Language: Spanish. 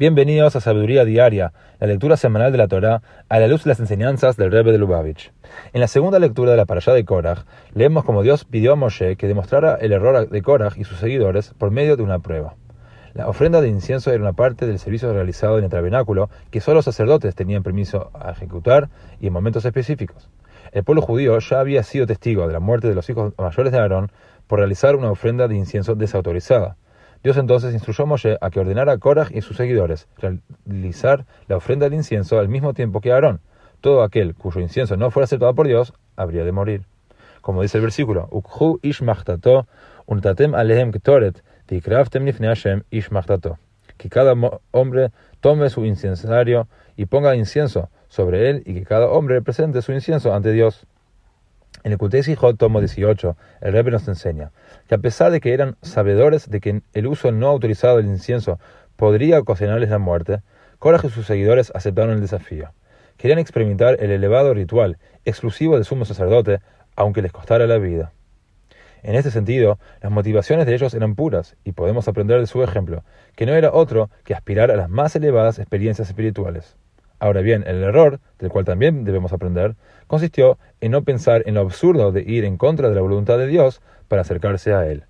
Bienvenidos a Sabiduría Diaria, la lectura semanal de la Torá a la luz de las enseñanzas del Rebbe de Lubavitch. En la segunda lectura de la parashá de Korach, leemos como Dios pidió a Moshe que demostrara el error de Korach y sus seguidores por medio de una prueba. La ofrenda de incienso era una parte del servicio realizado en el tabernáculo que solo los sacerdotes tenían permiso a ejecutar y en momentos específicos. El pueblo judío ya había sido testigo de la muerte de los hijos mayores de Aarón por realizar una ofrenda de incienso desautorizada. Dios entonces instruyó a Moshe a que ordenara a Korah y sus seguidores realizar la ofrenda del incienso al mismo tiempo que Aarón. Todo aquel cuyo incienso no fuera aceptado por Dios habría de morir. Como dice el versículo, untatem alehem ish Que cada hombre tome su incensario y ponga incienso sobre él y que cada hombre presente su incienso ante Dios. En el Kutei tomo 18, el Rebbe nos enseña que a pesar de que eran sabedores de que el uso no autorizado del incienso podría ocasionarles la muerte, Korah y sus seguidores aceptaron el desafío. Querían experimentar el elevado ritual exclusivo del sumo sacerdote, aunque les costara la vida. En este sentido, las motivaciones de ellos eran puras, y podemos aprender de su ejemplo, que no era otro que aspirar a las más elevadas experiencias espirituales. Ahora bien, el error, del cual también debemos aprender, consistió en no pensar en lo absurdo de ir en contra de la voluntad de Dios para acercarse a Él.